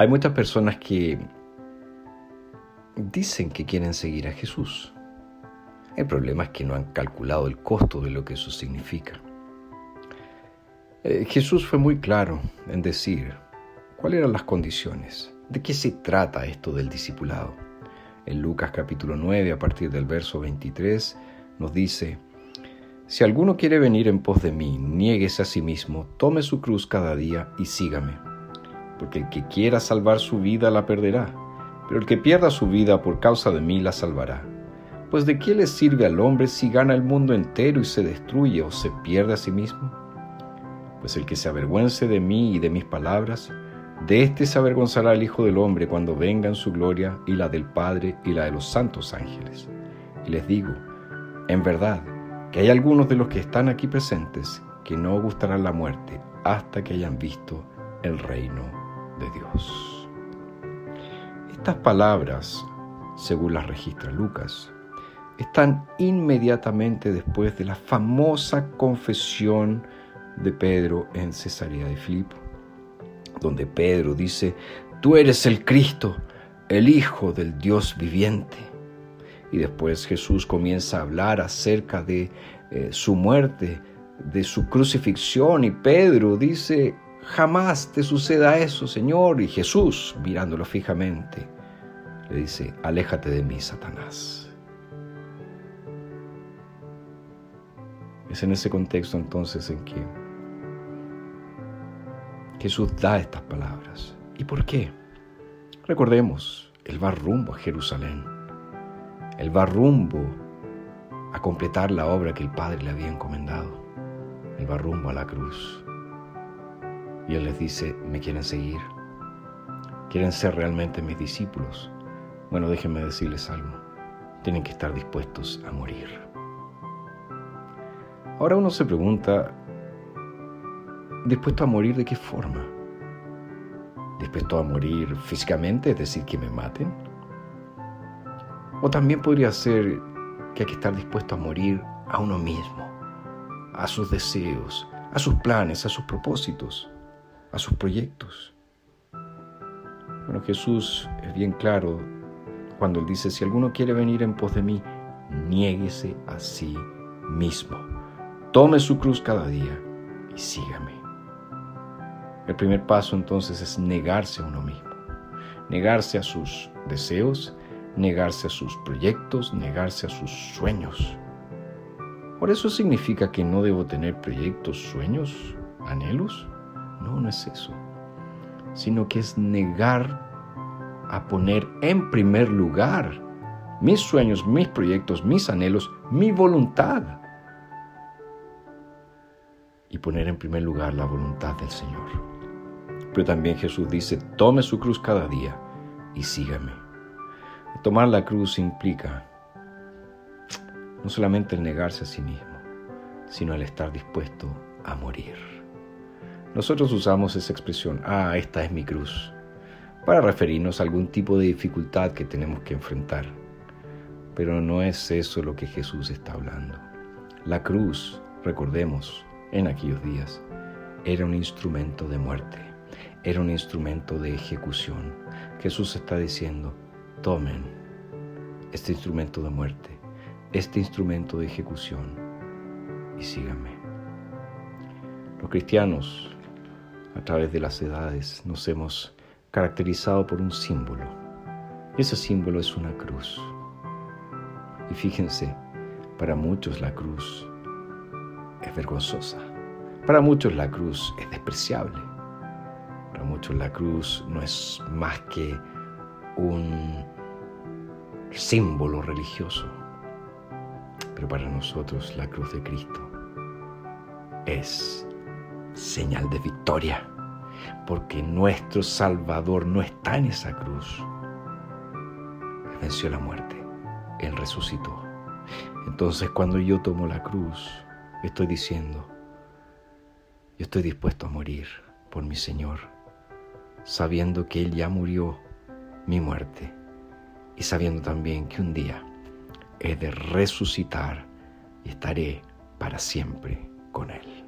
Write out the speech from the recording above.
Hay muchas personas que dicen que quieren seguir a Jesús. El problema es que no han calculado el costo de lo que eso significa. Eh, Jesús fue muy claro en decir cuáles eran las condiciones, de qué se trata esto del discipulado. En Lucas capítulo 9, a partir del verso 23, nos dice, Si alguno quiere venir en pos de mí, niéguese a sí mismo, tome su cruz cada día y sígame. Porque el que quiera salvar su vida la perderá, pero el que pierda su vida por causa de mí la salvará. Pues de qué le sirve al hombre si gana el mundo entero y se destruye o se pierde a sí mismo? Pues el que se avergüence de mí y de mis palabras, de éste se avergonzará el Hijo del Hombre cuando venga en su gloria y la del Padre y la de los santos ángeles. Y les digo, en verdad, que hay algunos de los que están aquí presentes que no gustarán la muerte hasta que hayan visto el reino de Dios. Estas palabras, según las registra Lucas, están inmediatamente después de la famosa confesión de Pedro en Cesarea de Filipo, donde Pedro dice, tú eres el Cristo, el Hijo del Dios viviente. Y después Jesús comienza a hablar acerca de eh, su muerte, de su crucifixión, y Pedro dice, jamás te suceda eso, Señor. Y Jesús, mirándolo fijamente, le dice, aléjate de mí, Satanás. Es en ese contexto entonces en que Jesús da estas palabras. ¿Y por qué? Recordemos, Él va rumbo a Jerusalén. Él va rumbo a completar la obra que el Padre le había encomendado. Él va rumbo a la cruz. Y Él les dice, ¿me quieren seguir? ¿Quieren ser realmente mis discípulos? Bueno, déjenme decirles algo. Tienen que estar dispuestos a morir. Ahora uno se pregunta, ¿dispuesto a morir de qué forma? ¿Dispuesto a morir físicamente, es decir, que me maten? O también podría ser que hay que estar dispuesto a morir a uno mismo, a sus deseos, a sus planes, a sus propósitos, a sus proyectos. Bueno, Jesús es bien claro cuando él dice, si alguno quiere venir en pos de mí, niéguese a sí mismo. Tome su cruz cada día y sígame. El primer paso entonces es negarse a uno mismo, negarse a sus deseos, negarse a sus proyectos, negarse a sus sueños. ¿Por eso significa que no debo tener proyectos, sueños, anhelos? No, no es eso, sino que es negar a poner en primer lugar mis sueños, mis proyectos, mis anhelos, mi voluntad y poner en primer lugar la voluntad del Señor. Pero también Jesús dice, tome su cruz cada día y sígame. Tomar la cruz implica no solamente el negarse a sí mismo, sino el estar dispuesto a morir. Nosotros usamos esa expresión, ah, esta es mi cruz, para referirnos a algún tipo de dificultad que tenemos que enfrentar. Pero no es eso lo que Jesús está hablando. La cruz, recordemos, en aquellos días era un instrumento de muerte, era un instrumento de ejecución. Jesús está diciendo, tomen este instrumento de muerte, este instrumento de ejecución y síganme. Los cristianos, a través de las edades, nos hemos caracterizado por un símbolo. Ese símbolo es una cruz. Y fíjense, para muchos la cruz es vergonzosa. Para muchos la cruz es despreciable. Para muchos la cruz no es más que un símbolo religioso. Pero para nosotros la cruz de Cristo es señal de victoria, porque nuestro Salvador no está en esa cruz. Él venció la muerte, Él resucitó. Entonces cuando yo tomo la cruz, estoy diciendo, yo estoy dispuesto a morir por mi Señor, sabiendo que Él ya murió mi muerte y sabiendo también que un día he de resucitar y estaré para siempre con Él.